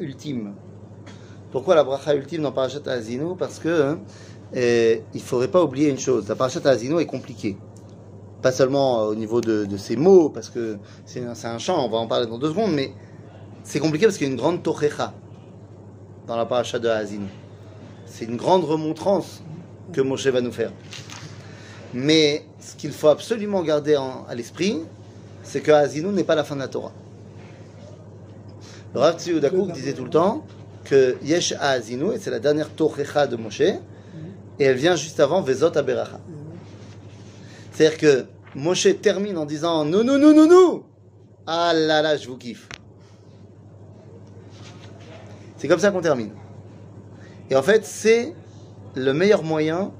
ultime. Pourquoi la bracha ultime dans Parashat Azinu Parce que hein, eh, il faudrait pas oublier une chose. La Parashat Azinu est compliquée. Pas seulement au niveau de, ses mots, parce que c'est un, chant, on va en parler dans deux secondes, mais c'est compliqué parce qu'il y a une grande tochecha dans la Parashat de Azinu. C'est une grande remontrance que Moshe va nous faire. Mais ce qu'il faut absolument garder en- à l'esprit, c'est que Azinu n'est pas la fin de la Torah. Le Rav disait tout le temps que Yesh Azinu, et c'est la dernière Tochecha de Moshe, et elle vient juste avant Vezot Aberacha. C'est-à-dire que Moshe termine en disant Non, non, non, non, non Ah là là, je vous kiffe. C'est comme ça qu'on termine. Et en fait, c'est le meilleur moyen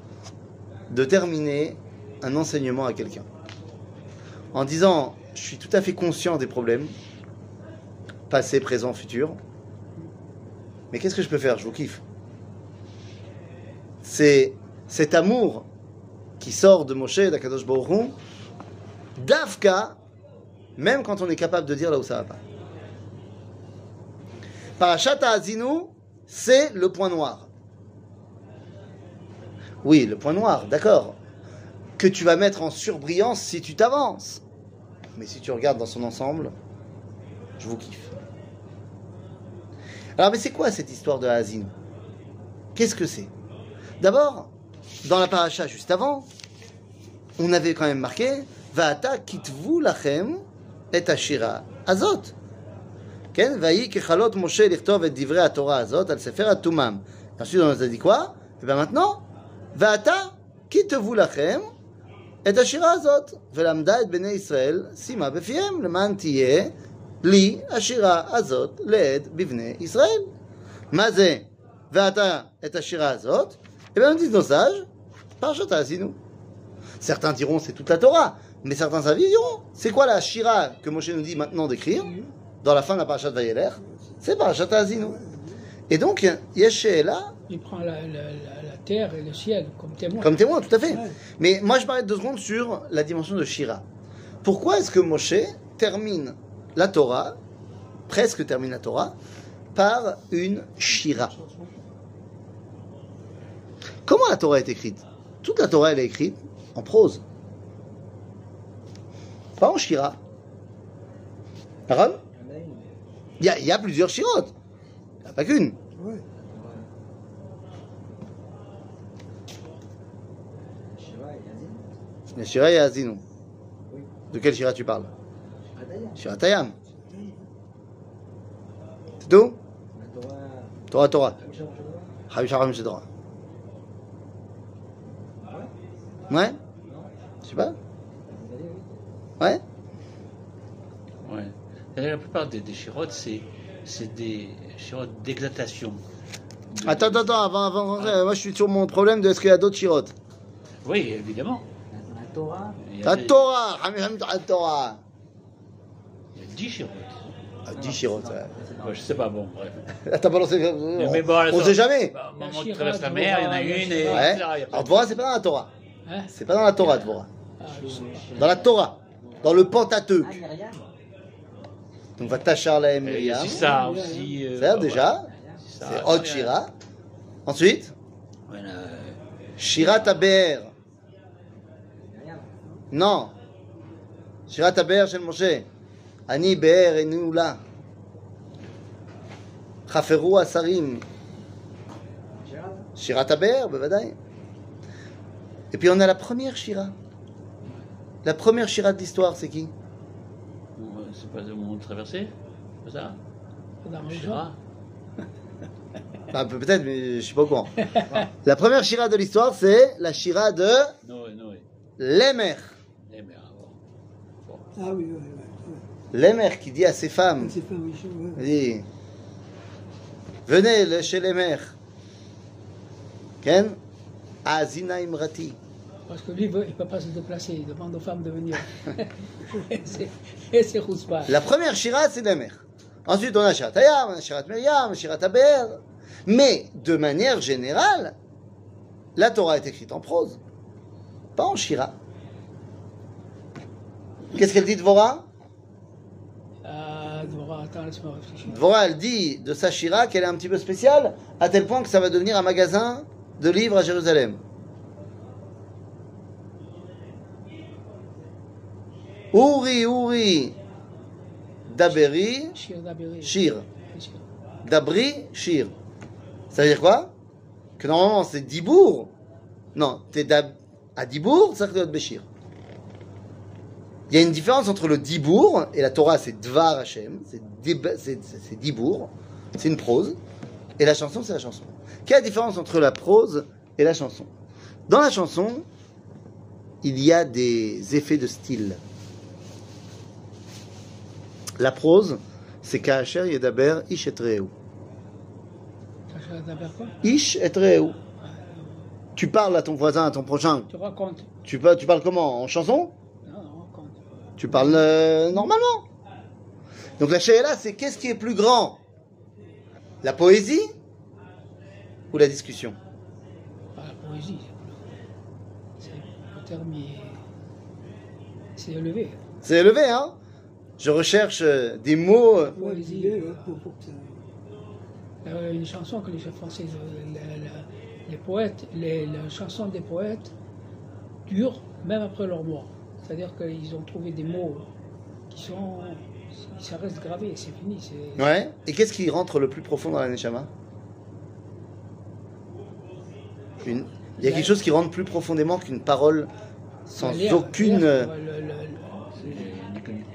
de terminer un enseignement à quelqu'un. En disant, je suis tout à fait conscient des problèmes, passé, présent, futur, mais qu'est-ce que je peux faire? Je vous kiffe. C'est cet amour qui sort de Moshe, d'Akadosh Baruch d'Afka, même quand on est capable de dire là où ça va pas. Parashat Azinu, c'est le point noir. Oui, le point noir, d'accord. Que tu vas mettre en surbrillance si tu t'avances. Mais si tu regardes dans son ensemble, je vous kiffe. Alors, mais c'est quoi cette histoire de Azinu Qu'est-ce que c'est D'abord, dans la paracha juste avant, on avait quand même marqué Va'ata kitvu lachem et ashira azot. כן? ויהי ככלות משה לכתוב את דברי התורה הזאת על ספר התומם. ensuite on nous a dit quoi? Et bien maintenant, ועתה כי תבוא לכם את השירה הזאת, ולמדה את בני ישראל, שימה בפיהם, למען תהיה לי השירה הזאת לעד בבני ישראל. מה זה ועתה את השירה הזאת? Et bien, disent nos sages, פרשת עשינו. Certains diront c'est toute la Torah, mais certains avis diront c'est quoi la Shira que Moshe nous dit maintenant d'écrire dans la fin de la parashat Vayeler C'est parashat Azinu. Et donc, Yesh là Il prend la, la- la- la terre et le ciel comme témoin. comme témoin, tout à fait. Ouais. Mais moi, je parlais deux secondes sur la dimension de Shira. Pourquoi est-ce que Moshe termine la Torah, presque termine la Torah, par une Shira Comment la Torah est écrite? Toute la Torah, elle est écrite en prose. Pas en Shira. Aaron il y, a, il y a plusieurs Shirotes. Il n'y a pas qu'une. Ouais. Il y a Shira et. De quelle Shira tu parles? Shira Tayam. C'est tout Torah Torah. Chavish Haram Shedora. Ouais Je sais pas. Ouais Ouais. La plupart des, des chirotes, c'est, c'est des chirotes d'exaltation. De- Attends, attends, attends, avant, avant, avant, moi je suis sur mon problème de est-ce qu'il y a d'autres Shirotes? Oui, évidemment. La Torah, La des- Torah Torah 10 Chirotes. Ah, 10 Chirotes, ouais. Je sais pas, bon, bref. T'as balancé. On, sait jamais. Bah, tu la mer, il y en a une, et ouais. c'est pas dans la Torah. C'est pas dans la Torah, Dvorah. Dans la Torah. Dans le Pentateuque. Donc, va tachar la Miriam. C'est ça aussi. Euh, bah, c'est déjà. C'est Od Shira. Ensuite euh, Shira Taber. Non. Shira Taber, chez Moshe. אני באר נעולה. חפרו השרים. Gérard. שירת הבאר, בוודאי. Et puis on a la première Shira. La première Shira de l'histoire, c'est qui bon, c'est pas le moment de traverser C'est ça Dans le Shira Bah, peut- Peut-être, mais je suis pas au courant. la première Shira de l'histoire, c'est la Shira de Noé, Noé. Lemer. Eh bien, bon. Ah oui, oui, oui. Lemer qui dit à ses femmes, pas dit, venez chez Lemer. Ken? Azina Imrati. Parce que lui, il ne peut pas se déplacer. Il demande aux femmes de venir. Et c'est- Rousspa. La première Shira, c'est Lemer. Ensuite, on a Shirat Hayam, on a Shirat Myriam, Shirat Aber. Mais, de manière générale, la Torah est écrite en prose, pas en Shira. Qu'est-ce qu'elle dit Dvorah? Réfléchir. Dvorah, elle dit de sa Shira qu'elle est un petit peu spéciale, à tel point que ça va devenir un magasin de livres à Jérusalem. Ouri, Ouri, Daberi, Shir. Dabri, Shir. Ça veut dire quoi? Que normalement c'est Dibour. Non, t'es à Dibour, ça doit être Béchir. Il y a une différence entre le Dibour et la Torah, c'est Dvar Hashem, c'est Dib- c'est- c'est- c'est Dibour, c'est une prose, et la chanson, c'est la chanson. Quelle est la différence entre la prose et la chanson? Dans la chanson, il y a des effets de style. La prose, c'est Kaasher Yedaber Ish et Reu. Ish et Reu. Tu parles à ton voisin, à ton prochain. Tu racontes. Tu, parles comment? En chanson? Tu parles euh, normalement. Donc la là, c'est qu'est-ce qui est plus grand? La poésie ou la discussion? Pas la poésie. C'est le terme c'est élevé. C'est élevé, hein? Je recherche euh, des mots. euh, Poésie. Euh, une chanson que les Français, euh, la- la- les poètes, les, la chanson des poètes dure même après leur mort. C'est-à-dire qu'ils ont trouvé des mots qui sont, ça reste gravé, c'est fini. Ouais. Et qu'est-ce qui rentre le plus profond dans la Neshama? Une- Il y a quelque chose qui rentre plus profondément qu'une parole sans aucune. euh,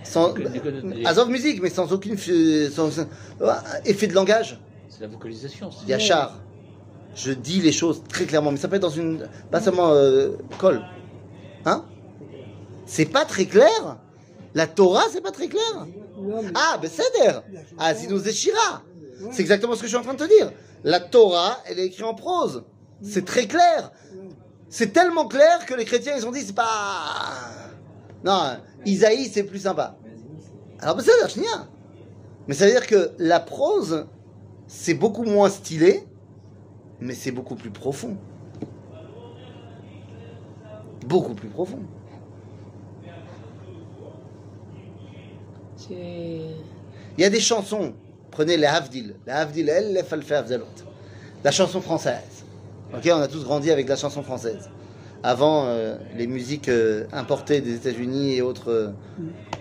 Sans, Azov musique, mais sans aucune sans, euh, effet de langage. C'est la vocalisation. Yachar, je dis les choses très clairement, mais ça peut être dans une. Pas seulement euh, col. Hein? C'est pas très clair La Torah, c'est pas très clair Ah, ben c'est Ah, c'est Shira C'est exactement ce que je suis en train de te dire. La Torah, elle est écrite en prose. C'est très clair. C'est tellement clair que les chrétiens, ils ont dit, c'est pas. Non, Isaïe, c'est plus sympa. Alors, ben c'est Shnia. Mais ça veut dire que la prose, c'est beaucoup moins stylé, mais c'est beaucoup plus profond. Beaucoup plus profond. Il y a des chansons. Prenez les Havdil. Les Havdil, elle, les. La chanson française. Ok, on a tous grandi avec la chanson française. Avant euh, les musiques euh, importées des États-Unis et autres, euh,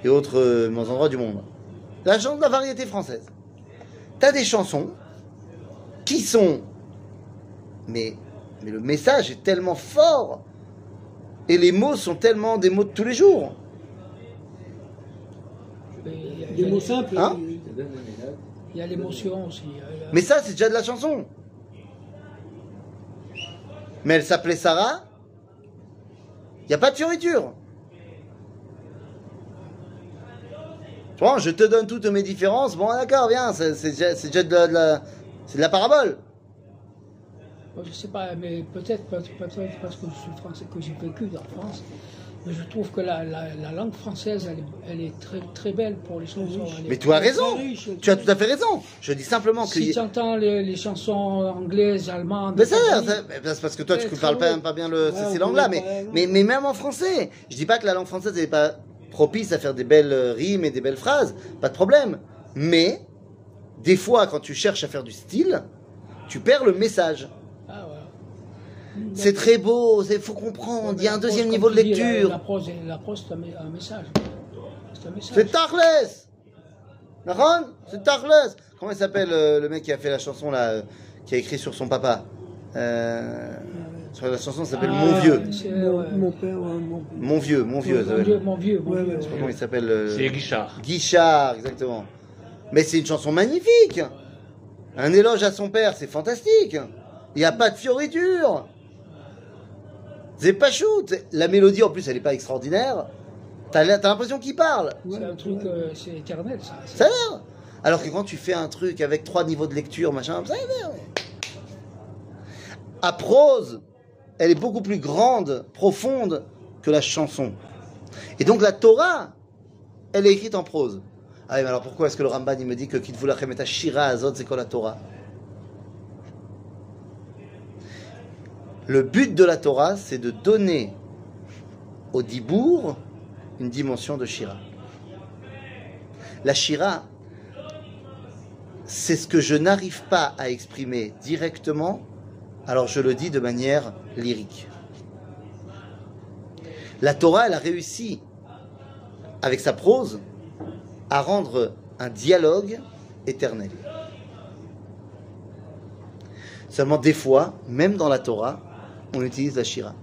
et autres endroits du monde. La chanson de la variété française. T'as des chansons qui sont. Mais, mais le message est tellement fort. Et les mots sont tellement des mots de tous les jours. Il y a- des mots les- simples. Hein euh, Il y a l'émotion aussi. a la- Mais ça, c'est déjà de la chanson. Mais elle s'appelait Sarah. Il n'y a pas de fioriture. Tu vois, je te donne toutes mes différences. Bon, d'accord, viens, c'est c'est déjà, c'est déjà de la, de la- c'est de la parabole. Moi, je sais pas, mais peut-être peut peut-être parce que je suis français, que j'ai vécu en France. Mais je trouve que la, la, la langue française, elle est, elle est très, très belle pour les chansons. Elle Mais tu as raison. riche, Tu as tout à fait raison. Je dis simplement que. Si tu entends les, les chansons anglaises, allemandes, Mais c'est parce que toi, tu ne parles pas, bien le, Ouais, ces- langues-là, mais, mais, mais même en français. Je dis pas que la langue française n'est pas propice à faire des belles rimes et des belles phrases, pas de problème. Mais, des fois, quand tu cherches à faire du style, tu perds le message. C'est très beau, il faut comprendre, il y a un deuxième niveau de lecture. La prose, la prose, c'est un, message. C'est Tarles C'est Tarles Comment il s'appelle euh, le mec qui a fait la chanson là, euh, qui a écrit sur son papa? Euh, Sur la chanson, ça s'appelle Ah, Mon vieux. Mon, père, ouais, mon Mon vieux, mon vieux. Mon vieux, mon vieux, mon Ouais, comment il s'appelle. euh, C'est Guichard. Guichard, exactement. Mais c'est une chanson magnifique. Un éloge à son père, c'est fantastique. Il n'y a pas de fioriture. C'est pas shoot. La mélodie, en plus, elle n'est pas extraordinaire. T'as l'impression qu'il parle. C'est un truc, euh, c'est éternel, ça. C'est- Ça a l'air. Alors que quand tu fais un truc avec trois niveaux de lecture, machin, ça a l'air. À prose, elle est beaucoup plus grande, profonde que la chanson. Et donc la Torah, elle est écrite en prose. Ah oui, mais alors pourquoi est-ce que le Ramban il me dit que Kitvulachem et Shira Azot, c'est quoi la Torah? Le but de la Torah, c'est de donner au Dibour une dimension de Shira. La Shira, c'est ce que je n'arrive pas à exprimer directement, alors je le dis de manière lyrique. La Torah, elle a réussi, avec sa prose, à rendre un dialogue éternel. Seulement des fois, même dans la Torah, on utilise la Shira.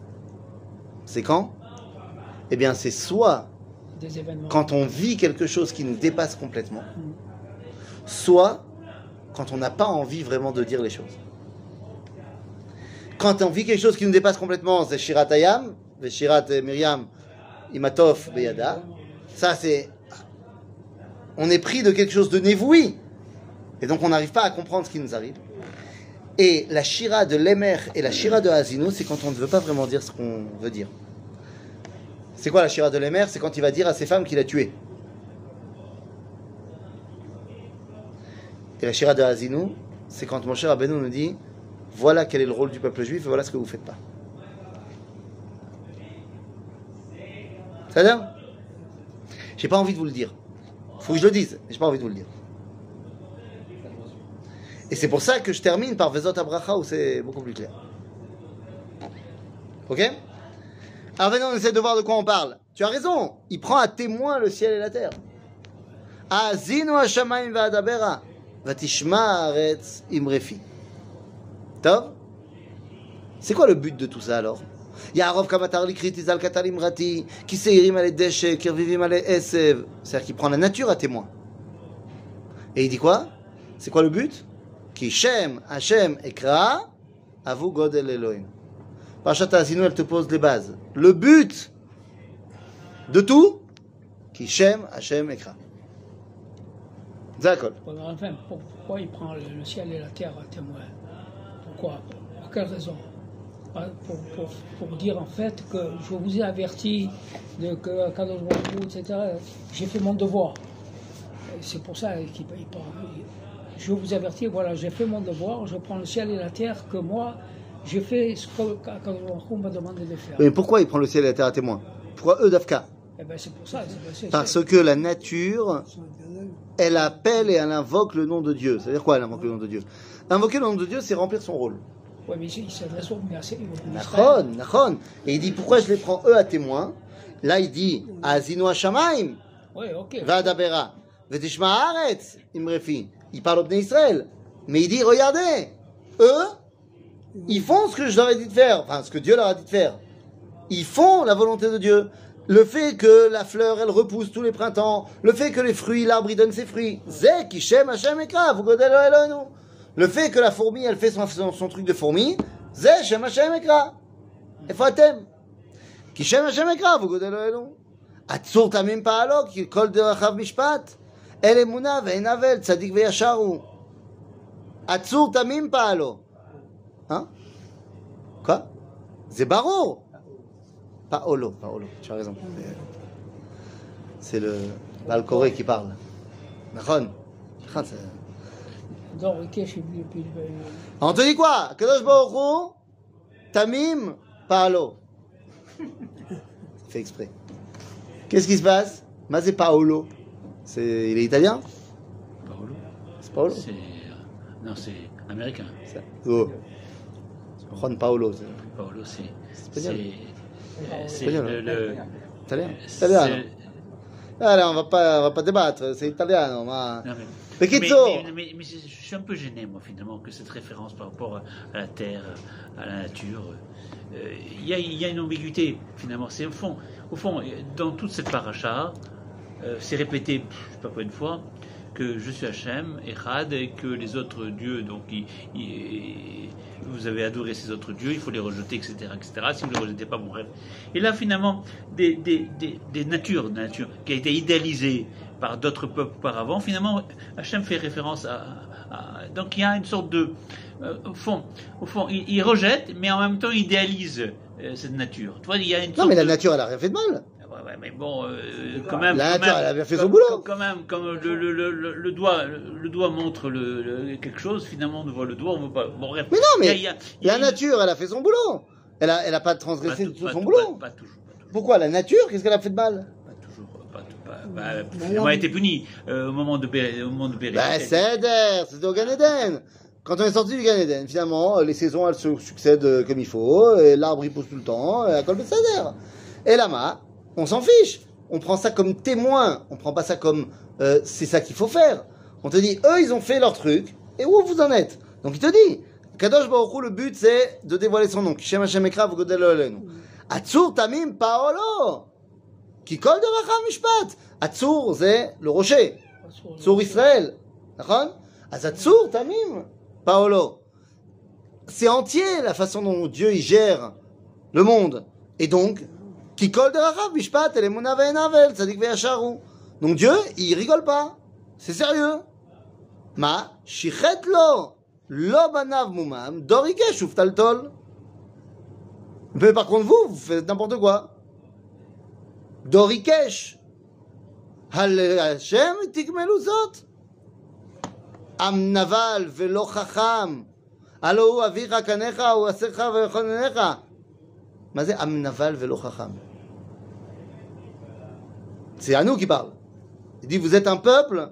C'est quand? Eh bien, c'est soit quand on vit quelque chose qui nous dépasse complètement, soit quand on n'a pas envie vraiment de dire les choses. Quand on vit quelque chose qui nous dépasse complètement, c'est Shirat Ayam, Shirat Miriam, Imatov, Beyada. Ça, c'est. On est pris de quelque chose de névoui. Et donc, on n'arrive pas à comprendre ce qui nous arrive. Et la Shira de l'Emer et la Shira de Hazino, c'est quand on ne veut pas vraiment dire ce qu'on veut dire. C'est quoi la Shira de l'Emer? C'est quand il va dire à ses femmes qu'il a tué. Et la Shira de Hazino, c'est quand mon cher Rabbeinu nous dit voilà quel est le rôle du peuple juif et voilà ce que vous faites pas. Ça dire J'ai pas envie de vous le dire. Faut que je le dise, j'ai pas envie de vous le dire. Et c'est pour ça que je termine par Vezot Abracha où c'est beaucoup plus clair. Ok? Alors maintenant, on essaie de voir de quoi on parle. Tu as raison, il prend à témoin le ciel et la terre. Azinu hashamayim va'adabera, vatishma haaretz imrefi. Tov? C'est quoi le but de tout ça alors? Yaarov kamatar likrit izal katal imrati, ki seirim ale deshe, ki revivim ale esev. C'est-à-dire qu'il prend la nature à témoin. Et il dit quoi? C'est quoi le but? Ki Shem Hashem Ekra, Avu Godel Elohim. Parashat Azinu, elle te pose les bases. Le but de tout, Ki Shem Hashem Ekra. D'accord. Pourquoi il prend le, ciel et la terre à témoin? Pourquoi? Pour quelle raison? Pas- pour, dire en fait que je vous ai averti de que Kadosh etc. J'ai fait mon devoir. C'est pour ça qu'il il prend. Je vous avertis, voilà, j'ai fait mon devoir, je prends le ciel et la terre que moi, j'ai fait ce que Hu m'a demandé de faire. Mais pourquoi il prend le ciel et la terre à témoin? Pourquoi eux, Dafka? Eh ben, c'est pour ça. c'est- Parce que la nature, elle appelle et elle invoque le nom de Dieu. C'est-à-dire quoi, elle invoque le nom de Dieu? Invoquer le nom de Dieu, c'est remplir son rôle. Ouais, mais il s'adresse au Nachon, Nachon. Et il dit pourquoi je les prends eux à témoin? Là, il dit Azinu Hashamaim. Oui, ok. Vadabera. Vedishma Haaretz, Imrefi il parle au pneu Israël. Mais il dit, regardez, eux, ils font ce que je leur ai dit de faire, enfin ce que Dieu leur a dit de faire. Ils font la volonté de Dieu. Le fait que la fleur, elle repousse tous les printemps, le fait que les fruits, l'arbre, il donne ses fruits. Zek, Hichem, Hachem, Ekra, Le fait que la fourmi, elle fait son, son, son truc de fourmi, Zek, Hachem, Hachem, Ekra. Ephratem. Kishem, Hachem, Ekra, Vogodel, Elon. Atsur, Tamim, Paalok, Kol, Derachav, Mishpat. אל אמונה ואין עוול, צדיק וישר הוא. עצור תמים פעלו. Hein Quoi C'est ברור. Paolo, Paolo, tu as raison. C'est le l'Alcoré qui parle. נכון? נכון, c'est- Donc, ok, je suis venu depuis le- On te dit quoi Kadosh Baruch Hu, Tamim, Paolo. Fait exprès. Qu'est-ce qui se passe Mais c'est Paolo. C'est, il est italien Paolo C'est Paolo C'est. euh, Non, c'est américain. C'est- Oh. Juan Paolo, c'est Paolo, c'est. espagnol. C'est. C'est Espagnol, le. le- italien. Allez, on va pas, on va pas débattre, c'est italien. Ma... Mais- Mais mais, mais, mais- je suis un peu gêné, moi, finalement, que cette référence par rapport à, la terre, à la nature, euh, il y, a, il y a une ambiguïté, finalement. C'est au fond, au fond, dans toute cette paracha, euh, c'est répété, je sais pas combien de fois, que je suis Hachem, Echad, et que les autres dieux, donc, ils- vous avez adoré ces autres dieux, il faut les rejeter, etc., etc. Si vous ne les rejetez pas, bon, bref. Et là, finalement, des, des, des, des natures, des natures qui a été idéalisée par d'autres peuples auparavant, finalement, Hachem fait référence à, à- donc il y a une sorte de, euh, au fond, au fond, il, il rejette, mais en même temps, il idéalise euh, cette nature. Tu vois, il y a une Non, mais la de- nature, elle a rien fait de mal. Ouais, ouais, mais bon, euh, quand même. La quand nature, même, elle a bien fait son boulot. Quand même, comme le, le, le, doigt, le, doigt montre le, quelque chose, finalement, on voit le doigt, on voit pas. Bon, bref. Mais non, mais y a- y a- il y a La une- nature, elle a fait son boulot. Elle a, elle a pas pas transgressé tout- tout pas son tout- boulot. Pas, toujours. Pourquoi La nature, qu'est-ce qu'elle a fait de mal? Bah, finalement, non, a été puni euh, au moment de Bé- au moment de Bereshit. Bah, Seder, c'était au Gan Eden. Quand on est sorti du Gan Eden, finalement, les saisons, elles se succèdent euh, comme il faut, et l'arbre, il pousse tout le temps, et à Kol Seder. Et là-bas, on s'en fiche. On prend ça comme témoin. On prend pas ça comme euh, c'est ça qu'il faut faire. On te dit, eux, ils ont fait leur truc. Et où vous en êtes? Donc il te dit, Kadosh Baruch le but c'est de dévoiler son nom. Kishem mm. Atzur Tamim Paolo. Qui colle de Racham Mishpat. Atzur, c'est le rocher. Atzur Israël. D'accord? Tamim Paolo. C'est entier la façon dont Dieu y gère le monde. Et donc, qui colle de Rachav, Mishpat, et les Ve'enavel, Tzadik Ve'yasharu. Donc Dieu, il rigole pas. C'est sérieux. Ma, shichet lo, lo banav mumam, dorikesh uftaltol. Mais par contre, vous, vous faites n'importe quoi. Dorikesh. על השם תגמלו זאת. עם נבל ולא חכם, הלא הוא אביך קניך, הוא אסך ויכוננך. מה זה עם נבל ולא חכם? c'est à nous qui parle. Il dit, vous êtes un peuple,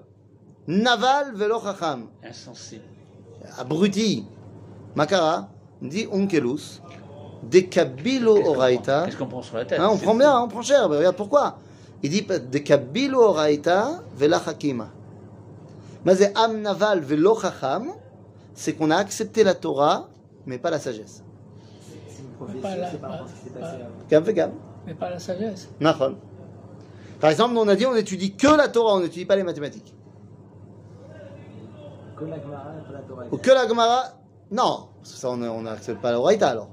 naval velo chacham, Insensé. abruti. Makara, il dit, onkelus, dekabilo oraita. Qu'est-ce qu'on prend sur la tête Hein, on prend bien, on prend cher, mais regarde pourquoi. Il dit de kabilu oraita vela hakima. Mais c'est am naval velo chacham, c'est qu'on a accepté la Torah, mais pas la sagesse. C'est une Pas prophétie, c'est par rapport à ce qui s'est passé pas- avant. Gam fait gam. Mais pas la sagesse. Nachol. Par exemple, on a dit on étudie que la Torah, on n'étudie pas les mathématiques. Comme la Gemara, pas la Torah. Ou que la Gemara. Non, parce que ça on n'accepte pas la Oraita alors.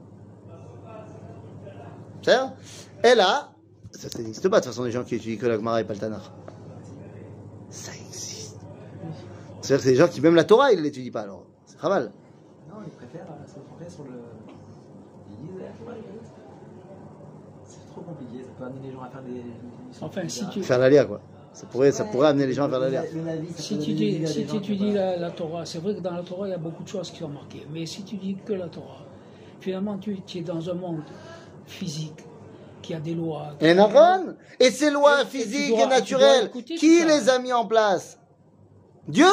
C'est Et là, ça, ça n'existe pas de toute façon des gens qui étudient que la Gemara et pas le Tanakh. Ça existe. C'est-à-dire que c'est des gens qui, même la Torah, ils ne l'étudient pas alors. C'est pas mal. Non, ils préfèrent euh, se concentrer sur le. Ils disent, euh, ouais, c'est trop compliqué, ça peut amener les gens à faire des. Enfin, si tu, Faire l'alia quoi. Ça pourrait, ça pourrait amener les gens Navi, ça si tu dis, si tu ont pas- la, la Torah, c'est vrai que dans la Torah, il y a beaucoup de choses qui sont marquées. Mais si tu dis que la Torah, finalement, tu, tu es dans un monde physique qui a des lois. Et Naron Et ces lois Et- et tu physiques dois- et tu naturelles, écouter qui les a mis en place Dieu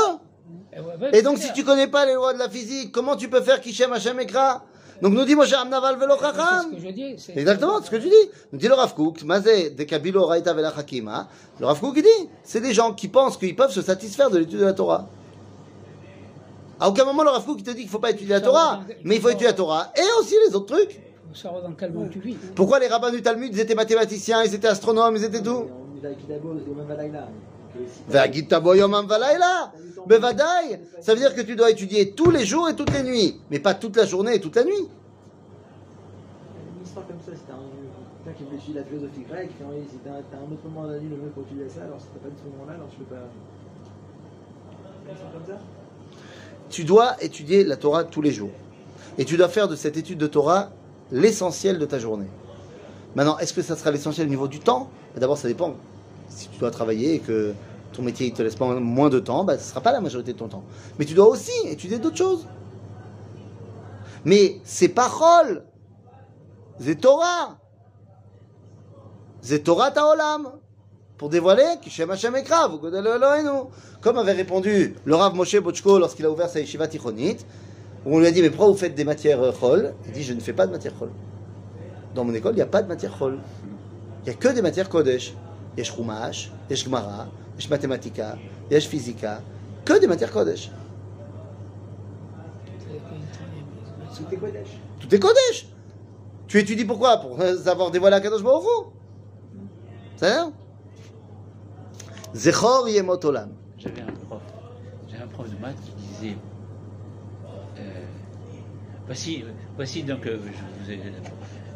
Eh ouais, ouais, Et donc, si tu connais pas les lois de la physique, comment tu peux faire Kishem Hashem Ekra Donc, nous dit Moshe Amnaval Velo C'est ce Chacham. que je dis. c'est- Exactement, c'est ce que tu dis. Nous dit le Rav Kook, Mazé de Kabilo Raïta Vela Hakima. Le Rav Kook, il dit c'est des gens qui pensent qu'ils peuvent se satisfaire de l'étude de la Torah. À aucun moment, le Rav Kook, il te dit qu'il faut pas étudier la Torah, mais il faut étudier la Torah et aussi les autres trucs. Il faut savoir dans quel monde tu vis? Pourquoi les rabbins du Talmud, ils étaient mathématiciens, ils étaient astronomes, ils étaient tout? Ça veut dire que tu dois étudier tous les jours et toutes les nuits, mais pas toute la journée et toute la nuit. Une histoire comme ça, un qui la philosophie grecque, un autre moment de la nuit, le mieux pour étudier ça, alors pas de ce moment-là, alors tu peux pas. Tu dois étudier la Torah tous les jours. Et tu dois faire de cette étude de Torah l'essentiel de ta journée. Maintenant, est-ce que ça sera l'essentiel au niveau du temps? D'abord, ça dépend. Si tu dois travailler et que ton métier ne te laisse pas moins de temps, bah, ce ne sera pas la majorité de ton temps. Mais tu dois aussi étudier d'autres choses. Mais c'est parole. C'est Torah. C'est Torah Taolam. Pour dévoiler Kishem Hashem. Comme avait répondu le Rav Moshe Bochko lorsqu'il a ouvert sa yeshiva tichonit, où on lui a dit Mais pourquoi vous faites des matières euh, chol? Il dit Je ne fais pas de matière chol. Dans mon école, il n'y a pas de matière chol. Il n'y a que des matières kodesh. Yesh Chumash, Yesh Gemara, Yesh Mathématika, Yesh Physica. Que des matières kodesh. Tout est Kodesh. Tout est kodesh. Tu étudies pourquoi? Pour savoir dévoiler à Kadosh Baruch Hu. C'est ça Zechor Yemot Olam. J'avais un prof, j'avais un prof de maths qui disait euh, voici, voici donc euh, je, vous ai,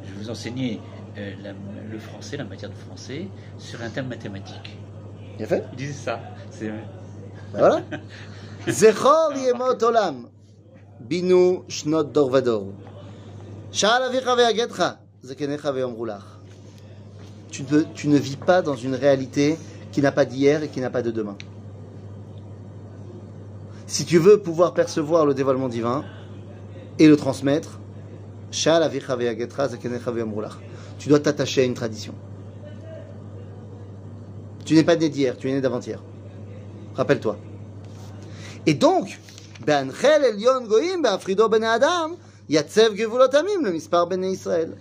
je vais vous enseigner euh, la- le français, la matière de français, sur un thème mathématique. Bien fait Il disait ça. C'est Voilà. Tu ne, tu ne vis pas dans une réalité qui n'a pas d'hier et qui n'a pas de demain. Si tu veux pouvoir percevoir le dévoilement divin et le transmettre, tu dois t'attacher à une tradition. Tu n'es pas né d'hier, tu es né d'avant-hier. Rappelle-toi. Et donc, Ben Chel Elion Goim, Ben Frido Ben Adam, Yatsev Gevulotamim, le Mispar Ben Israël.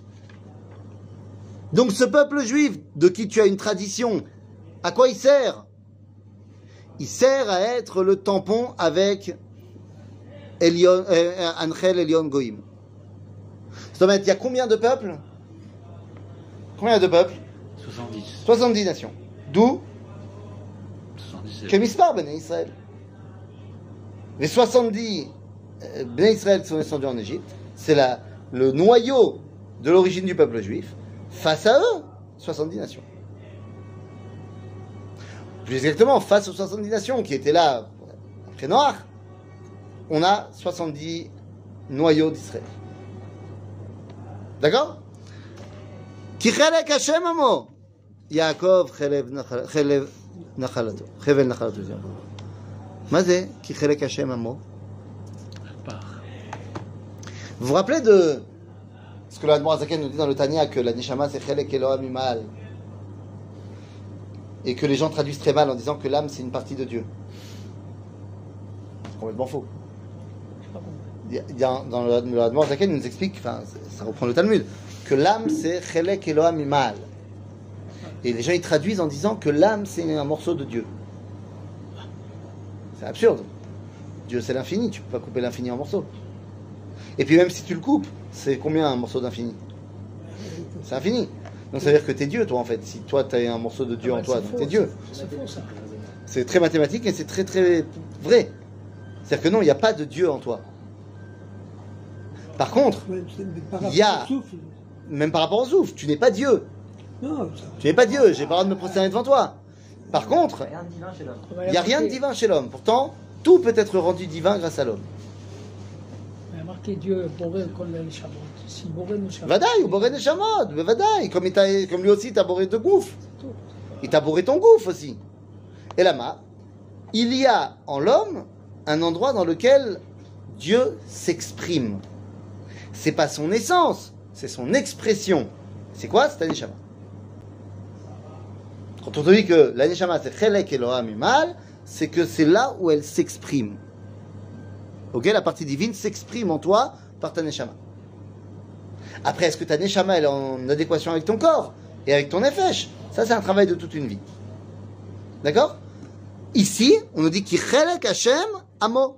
Donc ce peuple juif de qui tu as une tradition, à quoi il sert? Il sert à être le tampon avec Elion, euh, Angel Elion Goim. il y a combien de peuples? Combien de peuples 70. 70 nations. D'où 77. Kemispar Ben Israël. Les 70 euh, Ben Israël qui sont descendus en Égypte, c'est la- le noyau de l'origine du peuple juif. Face à eux, 70 nations. Plus exactement, face aux 70 nations qui étaient là après Noir, on a 70 noyaux d'Israël. D'accord? Ki chelek Hashem amo. Yaakov chelev nachal- chelev נחלתו, חבל נחלתו זה יעקב. מה זה? כי חלק השם עמו. Part. Vous vous rappelez de ce que l'Admor Azaken nous dit dans le Tanya, que la Neshama c'est Chelek Elohim Imal. Et que les gens traduisent très mal en disant que l'âme c'est une partie de Dieu. C'est complètement faux. Je sais pas comment. Il y a- il y a- Dans le le Admor Azaken, il nous explique, enfin ça reprend le Talmud, que l'âme c'est Chelek Elohim Imal. Et les gens ils traduisent en disant que l'âme c'est un morceau de Dieu. C'est absurde. Dieu c'est l'infini, tu peux pas couper l'infini en morceaux. Et puis même si tu le coupes, c'est combien un morceau d'infini? C'est infini. Donc ça veut dire que t'es Dieu toi en fait. Si toi t'as un morceau de Dieu Ah en bah, toi, t'es Dieu. C'est très mathématique et c'est très très vrai. C'est-à-dire que non, il n'y a pas de Dieu en toi. Par contre, Il y a- même par rapport au souffle, tu n'es pas Dieu. Non, Tu n'es pas Dieu, j'ai pas le droit de me prosterner devant toi. Par contre, Rien de divin chez l'homme. il n'y a rien de divin chez l'homme. Pourtant, tout peut être rendu divin grâce à l'homme. Il y a marqué Dieu, Boré, Boré. Vadaï, ou boré Neshamot, vadaï. Comme, comme lui aussi, il t'a boré de gouffre. Il t'a bourré ton gouffre aussi. Et là-bas, il y a en l'homme un endroit dans lequel Dieu s'exprime. C'est pas son essence, c'est son expression. C'est quoi C'est l'aneshama. Quand on te dit que l'aneshama c'est chelek Elohim mal, c'est que c'est là où elle s'exprime. Ok, la partie divine s'exprime en toi par ta neshama. Après, est-ce que ta neshama elle est en adéquation avec ton corps et avec ton nefesh? Ça, c'est un travail de toute une vie. D'accord? Ici, on nous dit qu'il chelek Hashem amo.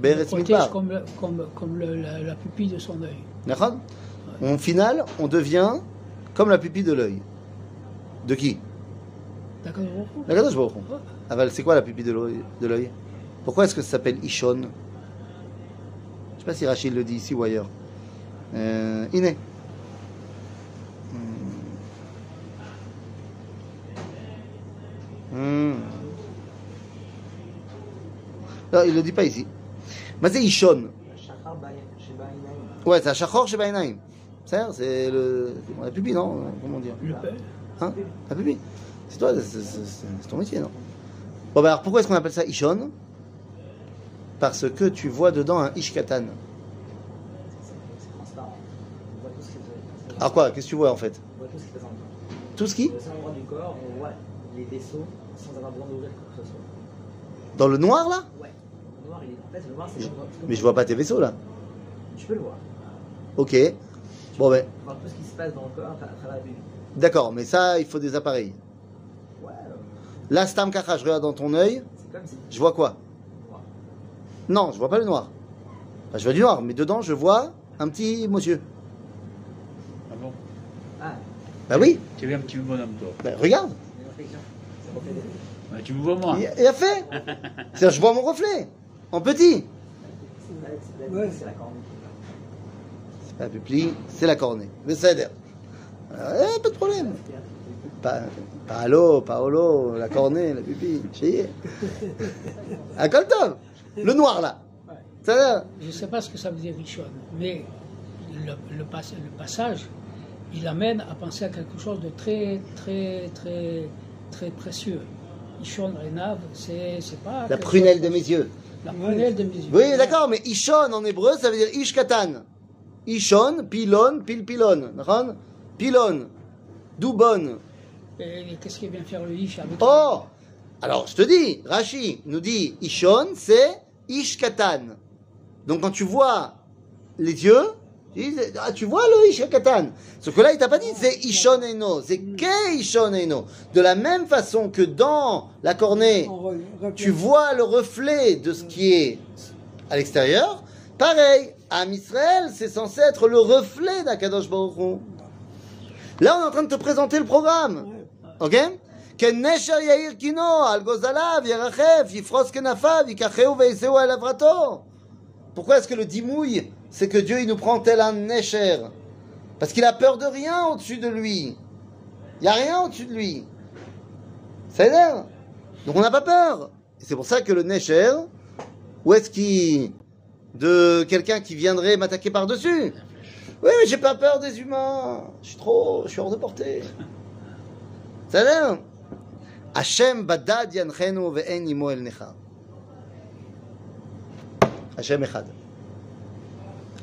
Beretz Midbar. Comme, comme, comme la, pupille de son œil. Final, on devient comme la pupille de l'œil. De qui? D'Akadosh Baruch Aval, c'est quoi la pupille de l'œil Pourquoi est-ce que ça s'appelle Ishon Je sais pas si Rachid le dit ici ou ailleurs. Euh, Iné. Hmm. Hmm. Non, il ne le dit pas ici. Baï- Sheba Inaïm. Ouais, c'est un Shachor chez Bainaim. C'est c'est le. La pupille, non Comment dire? Hein? La pupille C'est toi, c'est- ton métier, non? Bon, bah alors pourquoi est-ce qu'on appelle ça Ishon? Parce que tu vois dedans un Ishkatan. C'est transparent. On voit tout ce qui est Alors quoi Qu'est-ce que tu vois en fait? On voit tout ce qui est présent. Tout ce qui? Du corps, on voit les vaisseaux sans avoir besoin d'ouvrir quoi que ce soit. Dans le noir là? Ouais. Le noir, il est. En fait, le noir, c'est Je- comme- comme- Mais je vois pas tes vaisseaux là. Tu peux le voir. Ok. Bon, ben, Voir tout ce qui se passe dans le corps à tra- à travers la vue. d'accord, mais ça, il faut des appareils. Ouais, euh, Là, Stam Kacha, je regarde dans ton œil, c'est comme si. je vois quoi? Noir. Non, je vois pas le noir. Enfin, je vois du noir, mais dedans, je vois un petit monsieur. Ah bon? Ah, Bah oui, Tu es un petit bonhomme, toi? bah, regarde. une réflexion. Ça refait des- Ouais, tu me vois, moi? Il il a fait. C'est-à-dire, je vois mon reflet, en petit. c'est Ouais. Pas la pupille, c'est la cornée. Mais ça aide. Euh, pas de problème. Pa- Paolo, Paolo, la cornée, la pupille, chier. Un coltov. Le noir là. Ça Je ne sais pas ce que ça veut dire Rishon, mais le, le, pas- le passage, il amène à penser à quelque chose de très, très, très, très précieux. Ishon Renav, c'est c'est pas. La prunelle chose- de mes yeux. La prunelle de mes yeux. Oui, d'accord, mais Ishon en hébreu, ça veut dire Ishkatan. Ishon, pilon, pil pilon. Pilon. Doubon. Et qu'est-ce qu'il vient faire le Ish avec Oh Alors, je te dis, Rashi nous dit Ishon, c'est Ishkatan. Donc, quand tu vois les dis, ah, tu vois le Ishkatan. Sauf que là, il t'a pas dit c'est Ishon Eno, c'est Ke Ishon Eno. De la même façon que dans la cornée, On re- reflète. tu vois le reflet de ce qui est à l'extérieur. Pareil, à Israël, c'est censé être le reflet d'Akadosh Baruch Hu. Là, on est en train de te présenter le programme. Ouais. Ok כנשר יאיר קינו, על גוזליו ירחף, יפרוס כנפיו, ייקחהו ויישאו אל עברתו. Pourquoi est-ce que le dimouille, c'est que Dieu, il nous prend tel un Necher. Parce qu'il a peur de rien au-dessus de lui. Il n'y a rien au-dessus de lui. Ça l'air. Donc on n'a pas peur. C'est pour ça que le Necher, où est-ce qu'il. de quelqu'un qui viendrait m'attaquer par-dessus? Oui, mais j'ai pas peur des humains. Je suis trop. je suis hors de portée. Ça l'air. Hachem badad yanchenu ve'en imo el necha. Hachem echad.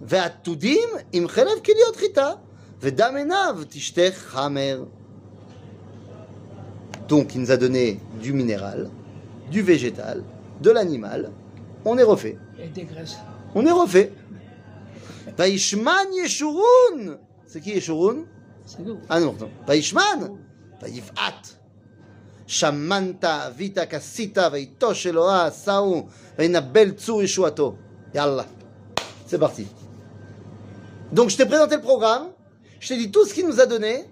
ועתודים עם חלב כליות חיטה, ודם עיניו תשתה חמר. Donc il nous a donné du minéral, du végétal, de l'animal. On est refait. Et des graisses. On est refait. וישמן ישורון. C'est qui ישורון C'est nous. Ah non, non. וישמן, ויבעט. שמנת, אבית, כסית, ויטוש אלוהה, עשהו, וינבל צור ישועתו. Yallah. C'est parti. Donc je t'ai présenté le programme, je t'ai dit tout ce qu'il nous a donné,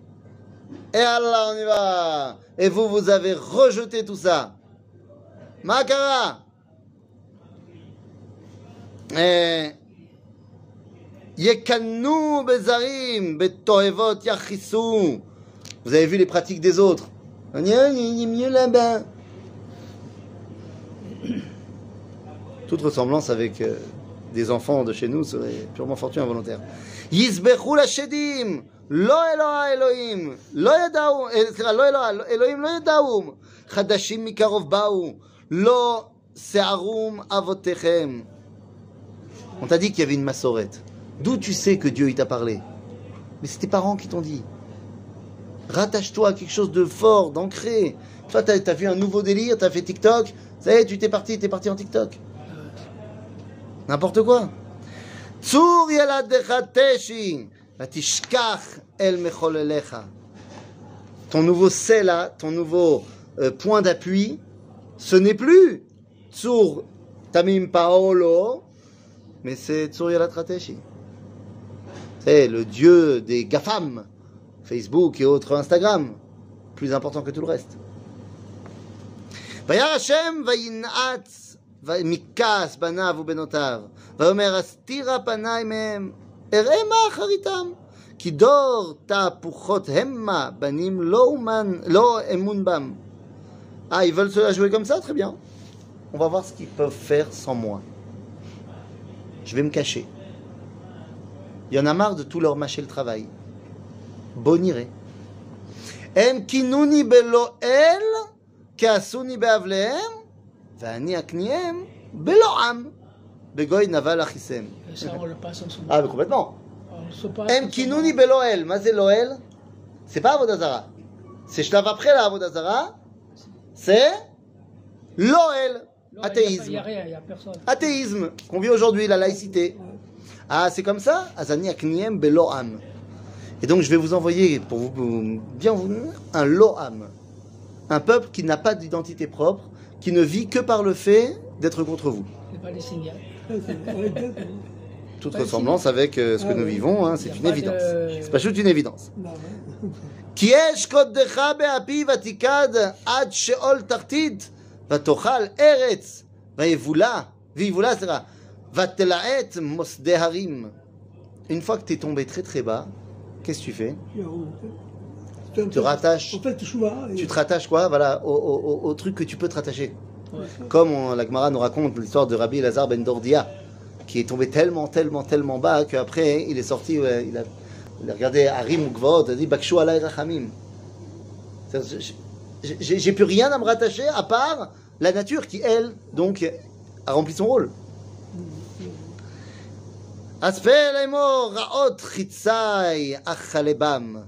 et Allah, on y va. Et vous, vous avez rejeté tout ça. Makara. Yekanu bezarim. Vous avez vu les pratiques des autres. On est mieux là-bas. Toute ressemblance avec euh, des enfants de chez nous serait purement fortune involontaire. Yizbechou la shedim, lo Eloha Elohim, lo eh, lo Eloha Elohim, lo chadashim mikarov baou, lo searum avotechem. On t'a dit qu'il y avait une massorette. D'où tu sais que Dieu t'a parlé? Mais c'est tes parents qui t'ont dit. Rattache-toi à quelque chose de fort, d'ancré. Toi, t'as vu un nouveau délire, t'as fait TikTok. Ça y est, tu t'es parti, t'es parti en TikTok. N'importe quoi. Tsur teshi, el Ton nouveau sela, ton nouveau euh, point d'appui, ce n'est plus Tsur tamim paolo, mais c'est Tsur teshi. C'est le dieu des GAFAM, Facebook et autres Instagram, plus important que tout le reste. Vayar Hashem מכעס בניו ובנותיו, ויאמר אסתירה פניי מהם, אראה מה אחריתם, כי דור תהפוכות המה, בנים לא, אומן, לא אמון בם. Ah, ils veulent se la jouer comme ça, très bien. On va voir ce qu'ils peuvent faire sans moi. Je vais me cacher. Il y en a marre de tout leur mâcher le travail. Boniré. הם כינוני בלא אל, כעסוני באבליהם, ואני אקניהם בלא עם, בגוי נבל אחיסם. Et ça, on le passe en ce moment. Ah, mais complètement. On se passe הם en ce כינוני moment. בלא אל. מה זה לא אל? C'est pas Avodazara. C'est שלב après la Avodazara. C'est לא אל. Non, Il n'y a, Athéisme. rien, il n'y a personne. Athéisme qu'on vit aujourd'hui, la laïcité. Ah, c'est comme ça Azani akniem beloam. Et donc je vais vous envoyer, pour vous pour bien vous un loam. un peuple qui n'a pas d'identité propre, qui ne vit que par le fait d'être contre vous. Toute ressemblance avec euh, ce que nous vivons, hein, c'est une évidence. C'est pas juste une évidence. Une fois que tu es tombé très très bas, qu'est-ce que tu fais? te rattaches. Tu te rattaches quoi Voilà, au, truc que tu peux te rattacher. Comme la Gemara nous raconte l'histoire de Rabbi Lazar Ben Dordia, qui est tombé tellement, tellement, tellement bas qu'après, il est sorti, il a, regardé Harim Gvod, il a dit Bakshu alay rachamim. J'ai plus rien à me rattacher à part la nature qui, elle, donc, a rempli son rôle. Aspel raot chitzai achalebam.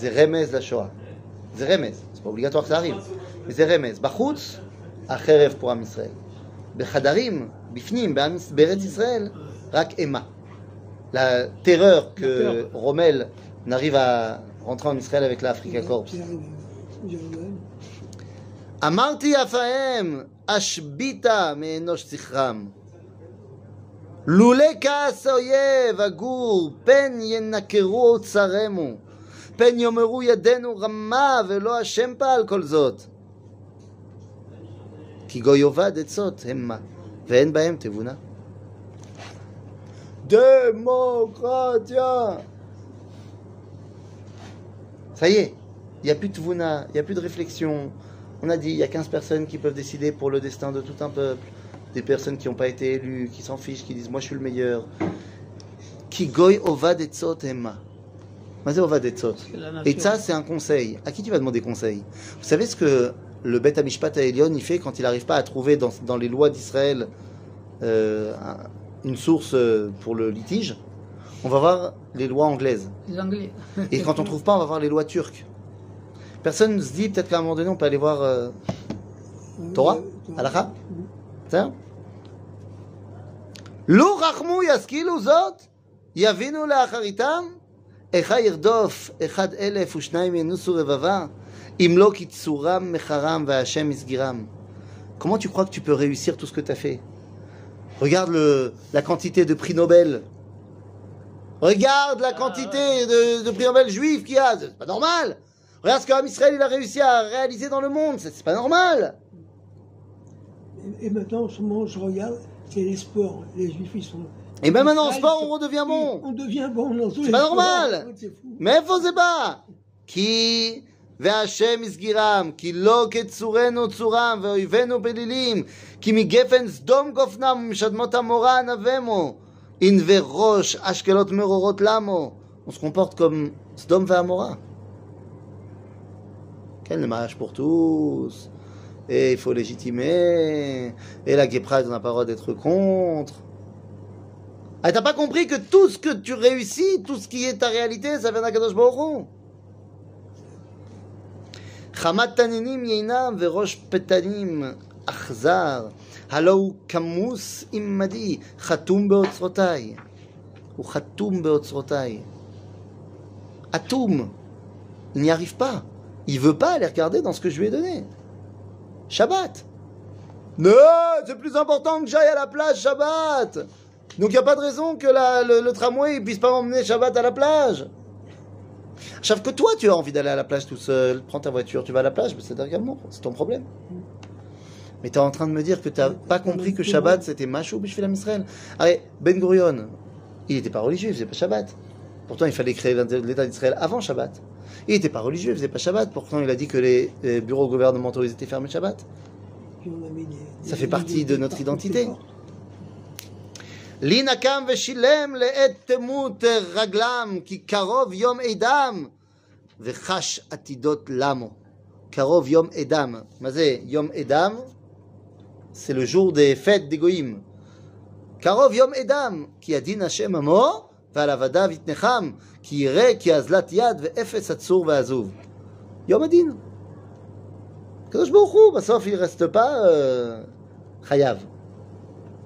זה רמז לשואה. זה רמז, זה pas obligatoire que ça arrive, mais זה רמז. בחוץ, החרב פה עם ישראל. בחדרים, בפנים, בעם- בארץ ישראל, רק אימה. La terreur que peur. Rommel n'arrive à rentrer en Israël avec l'Africa Corps. Qui arrive, Jérusalem. אמרתי אף ההם, אשביתה מאנוש זכרם. לולא כעס האויב הגור, פן ינקרו אוצרמו, פן יאמרו ידינו רמה, ולא השם פעל כל זאת. כי גוי יאבד עצות המה, ואין בהם תבונה. דמוקרטיה! Ça y est, il n'y a plus de Tvuna, il n'y a plus de réflexion. On a dit, il y a 15 personnes qui peuvent décider pour le destin de tout un peuple. Des personnes qui n'ont pas été élues, qui s'en fichent, qui disent, moi je suis le meilleur. Ki goy ovad etzot et ça, c'est un conseil. À qui tu vas demander conseil? Vous savez ce que le Beth Amishpat à il fait quand il n'arrive pas à trouver dans, dans les lois d'Israël euh, une source euh, pour le litige? On va voir les lois anglaises. Les anglais. Et quand on ne trouve pas, on va voir les lois turques. Personne ne se dit, peut-être qu'à un moment donné, on peut aller voir euh, Torah, Halakha Lo Yavinu איכה ירדוף אחד אלף ושניים ינוסו רבבה, אם לא קיצורם מחרם והשם מסגירם. Comment tu crois que tu peux réussir tout ce que tu as fait Regarde le, la quantité de prix Nobel. Regarde la quantité de, de prix Nobel juifs qu'il y a. C'est pas normal. Regarde ce qu'Am Israël il a réussi à réaliser dans le monde. C'est c'est pas normal. Et, et maintenant, en ce moment, je regarde, c'est les sports. Les juifs, ils sont. Et même maintenant en Ah, sport, ils on sont- redevient bon. On devient bon dans tous C'est les pas sports. normal. Ouais, C'est fou. מאיפה זה בא? כי והשם הסגירם, כי לא כצורנו צורם, ואויבינו בלילים, כי מגפן סדום גופנם, ומשדמות עמורה ענבמו, ענבי ראש, אשקלות מרורות למו. On se comporte comme Sdom et Amora. Quel mariage pour tous. Et il faut légitimer. Et la Gepra, on n'a pas le droit d'être contre. Ah, t'as pas compris que tout ce que tu réussis, tout ce qui est ta réalité, ça vient d'Akadosh Baruch Hu. חמת תנינים יינם וראש פתנים אכזר, הלא הוא כמוס עמדי, חתום באוצרותיי. הוא חתום באוצרותיי. אטום. Il n'y arrive pas. Il veut pas aller regarder dans ce que je lui ai donné. Shabbat. Non, c'est plus important que j'aille à la plage Shabbat. Donc il n'y a pas de raison que la- le, le tramway ne puisse pas m'emmener Shabbat à la plage. Sauf que toi, tu as envie d'aller à la plage tout seul, prends ta voiture, tu vas à la plage, mais c'est c'est ton problème. Mais tu es en train de me dire que tu n'as pas compris que Shabbat c'était Machou Bishvilam Israël. Allez, Ben Gurion, il n'était pas religieux, il faisait pas Shabbat. Pourtant, il fallait créer l'État d'Israël avant Shabbat. Il n'était pas religieux, il faisait pas Shabbat. Pourtant, il a dit que les, les bureaux gouvernementaux ils étaient fermés Shabbat. Ça fait partie de notre identité. des- לי נקם ושילם לעת תמות רגלם, כי קרוב יום עדם, וחש עתידות למו. Karov Yom Edam. Mazé, Yom Edam, c'est le jour des fêtes des Goïm. Karov Yom Edam, qui a dit Hashem Amo, ועל יתנחם, כי יראה כי אזלת יד ואפס עצור ועזוב. יום הדין. הקדוש ברוך הוא, בסוף il reste pas euh, חייב.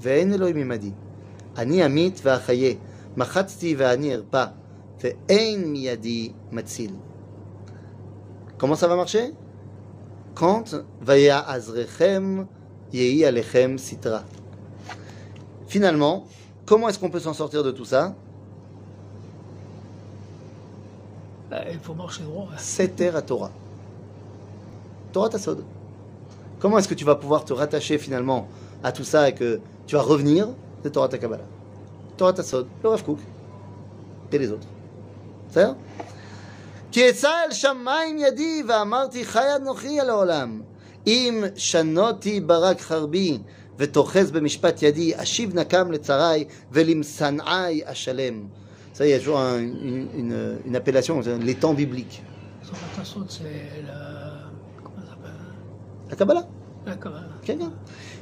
ואין אלוהים עמדי. אני אמית ואחיה, מחצתי ואני ארפא, ואין מידי מציל. Comment ça va marcher Quand ויעזרכם יהי עליכם סטרה. Finalement, comment est-ce qu'on peut s'en sortir de tout ça Bah, il faut marcher droit. Seter à Torah. Torah Tassod. Comment est-ce que tu vas pouvoir te rattacher finalement à tout ça et que tu vas revenir de Torah Takabala Torah Tassod, le Rav Kook et les autres. C'est ça כי אשא אל שמיים ידי ואמרתי חי אנוכי על העולם. אם שנותי ברק חרבי ותאחז במשפט ידי, אשיב נקם לצרי ולמשנאי אשלם. Ça, il y a toujours un- une, une- une appellation, les temps bibliques. Sur la tassot, c'est la. Comment ça s'appelle La Kabbalah. La Kabbalah.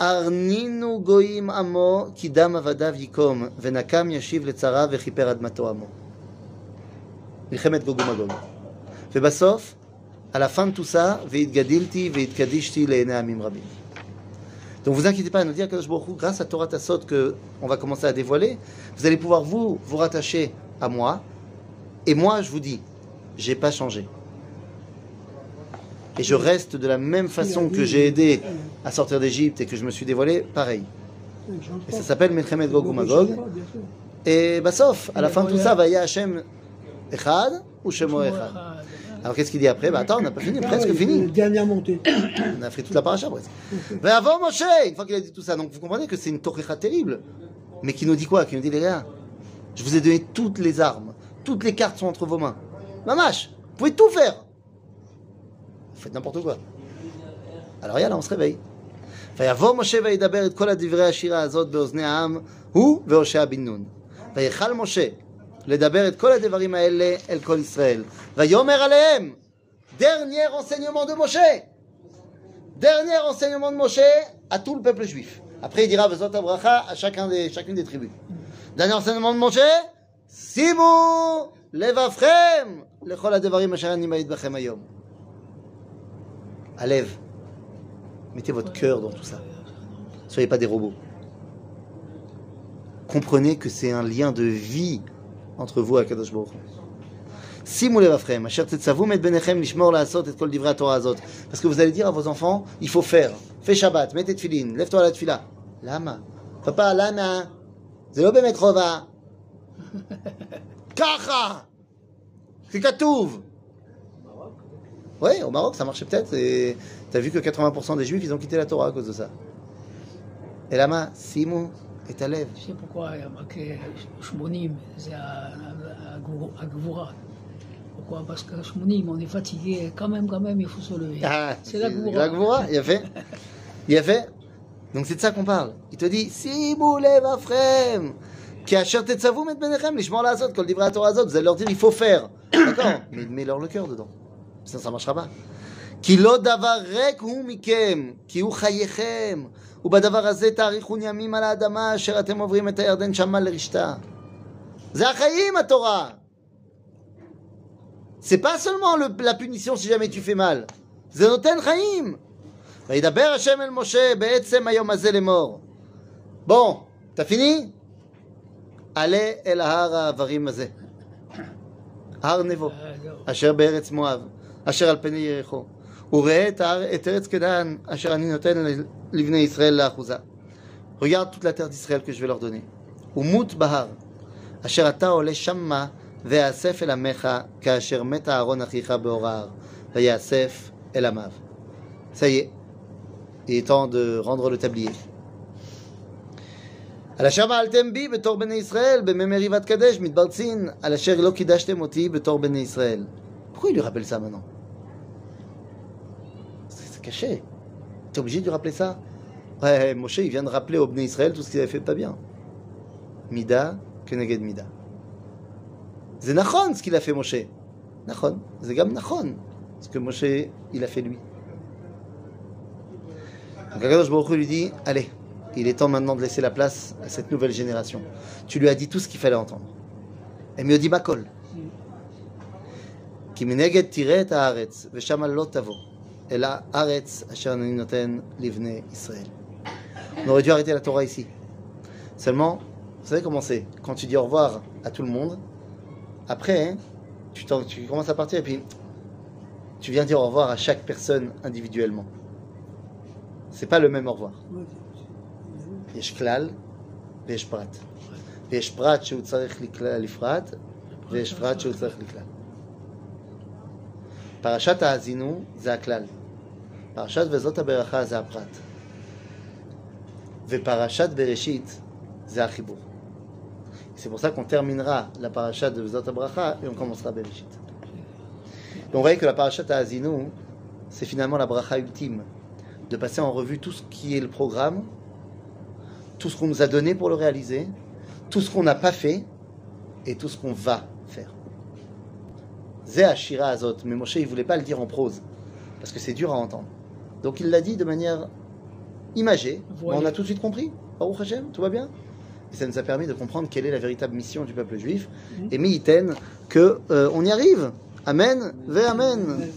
ארנינו גויים עמו, כי דם עבדיו ייקום, ונקם ישיב לצרה וכיפר אדמתו עמו. מלחמת גוג ומגוג. ובסוף, על la fin de tout ça, והתגדילתי והתקדישתי לעיני עמים רבים. Donc vous inquiétez pas, nous dire Kadosh Baruch Hu, grâce à Torah Tassot que on va commencer à dévoiler, vous allez pouvoir vous vous rattacher à moi. Et moi, je vous dis, j'ai pas changé. Et je reste de la même façon que j'ai aidé à sortir d'Égypte et que je me suis dévoilé, pareil. Et ça s'appelle Melchemet Gog Magog. Et Bassof, à la fin de tout ça, Vaya Hashem Echad ou Shemo Echad. Alors qu'est-ce qu'il dit après? Bah attends, on n'a pas fini, presque fini. Dernière montée. On a fait toute la paracha presque. Mais avant Moshe, une fois qu'il a dit tout ça, donc vous comprenez que c'est une torrecha terrible. Mais qui nous dit quoi? Qui nous dit les gars, je vous ai donné toutes les armes, toutes les cartes sont entre vos mains. Mamash, vous pouvez tout faire Vous faites n'importe quoi. Alors yalla, on se réveille. ויבוא משה וידבר את כל הדברי השירה הזאת באוזני העם, הוא והושע בן נון. ויכל משה לדבר את כל הדברים האלה אל כל ישראל. ויאמר עליהם, dernier enseignement de Moshe. Dernier enseignement de Moshe à tout le peuple juif. Après, il dira Vezot Abracha à chacun des, chacune des tribus. Dernier enseignement de Moshe Simu levavchem lechol hadevarim asher ani ma'id bachem hayom. À lève. Mettez votre cœur dans tout ça. Soyez pas des robots. Comprenez que c'est un lien de vie entre vous et Kadosh Baruch Hu. שימו לבבכם, אשר תצוו את בניכם לשמור לעשות את כל דברי התורה הזאת. Parce que vous allez dire à vos enfants, il faut faire. fais Shabbat, mets tes tefilin, lève-toi à la tefila. למה? פפא, למה? זה לא באמת חובה. ככה! זה כתוב. Ouais, au Maroc, ça marchait peut-être. Et t'as vu que 80% des juifs, ils ont quitté la Torah à cause de ça. Et lama, simu et ta lève. Tu sais pourquoi il y a marqué Shmonim, c'est à à Gvoura. Pourquoi? Parce que Shmonim, on est fatigué, quand même, quand même, il faut se lever. Ah, c'est la Gvoura. La Gvoura, il a fait. Il a fait. Donc c'est de ça qu'on parle. Il te dit, Simu lev afrem. Qui asher tetzavum et benechem, lishmor la azot, kol divrei Torah azot. Vous allez leur dire, il faut faire. D'accord Mais mets-leur le cœur dedans. Ça, ça marchera pas. כי לא דבר ריק הוא מכם, כי הוא חייכם, ובדבר הזה תאריכון ימים על האדמה אשר אתם עוברים את הירדן שמה לרשתה. זה החיים, התורה. C'est pas seulement le- la punition si jamais tu fais mal. זה נותן חיים. וידבר השם אל משה בעצם היום הזה לאמור. Bon, t'as fini Allez el har ha'avarim hazeh. הר נבו, אה, זהו. אשר בארץ מואב, אשר על פני יריחו. וראה את, ההר, את ארץ כנען, אשר אני נותן ל- לבני ישראל לאחוזה. Regarde toute la terre d'Israël que je vais leur donner. ומות בהר, אשר אתה עולה שמה, ויאסף אל עמך, כאשר מת אהרון אחיך באור ההר, ויאסף אל עמיו. Ça y est, il est temps de rendre le tablier. על אשר מעלתם בי בתור בני ישראל, במי מריבת קדש, מדבר צין, על אשר לא קידשתם אותי בתור בני ישראל. Pourquoi il lui rappelle ça maintenant C'est caché. T'es obligé de lui rappeler ça Ouais, Moshe, il vient de rappeler au Bnei Israël tout ce qu'ils avaient fait pas bien. Mida, keneged mida. C'est Nachon ce qu'il a fait Moshe. Nachon. C'est gam Nachon. Ce que Moshe, il a fait lui. Donc Akadosh lui dit, allez, il est temps maintenant de laisser la place à cette nouvelle génération. Tu lui as dit tout ce qu'il fallait entendre. Et mieux dit Makol. כי מנגד תראה את הארץ, ושמה לא תבוא, אלא ארץ אשר אני נותן לבני ישראל. On aurait dû arrêter la Torah ici. Seulement, vous savez comment c'est Quand tu dis au revoir à tout le monde, après, hein, tu, t'en- tu commences à partir et puis tu viens dire au revoir à chaque personne individuellement. C'est pas le même au revoir. יש כלל ויש פרט. ויש פרט שהוא צריך לכלל לפרט, ויש פרט שהוא צריך לכלל. פרשת האזינו זה הכלל. פרשת וזאת הברכה זה הפרט. ופרשת בראשית זה החיבור. C'est pour ça qu'on terminera la paracha de Vezot Abracha et on commencera Bereshit. Et on voit que la paracha Azinu, c'est finalement la bracha ultime, de passer en revue tout ce qui est le programme, tout ce qu'on nous a donné pour le réaliser, tout ce qu'on n'a pas fait et tout ce qu'on va Azot, mais Moshe il voulait pas le dire en prose parce que c'est dur à entendre. Donc il l'a dit de manière imagée, on a tout de suite compris. Baruch Hashem, tout va bien? Et ça nous a permis de comprendre quelle est la véritable mission du peuple juif. Et Miiten, que euh, on y arrive. Amen, ve Amen.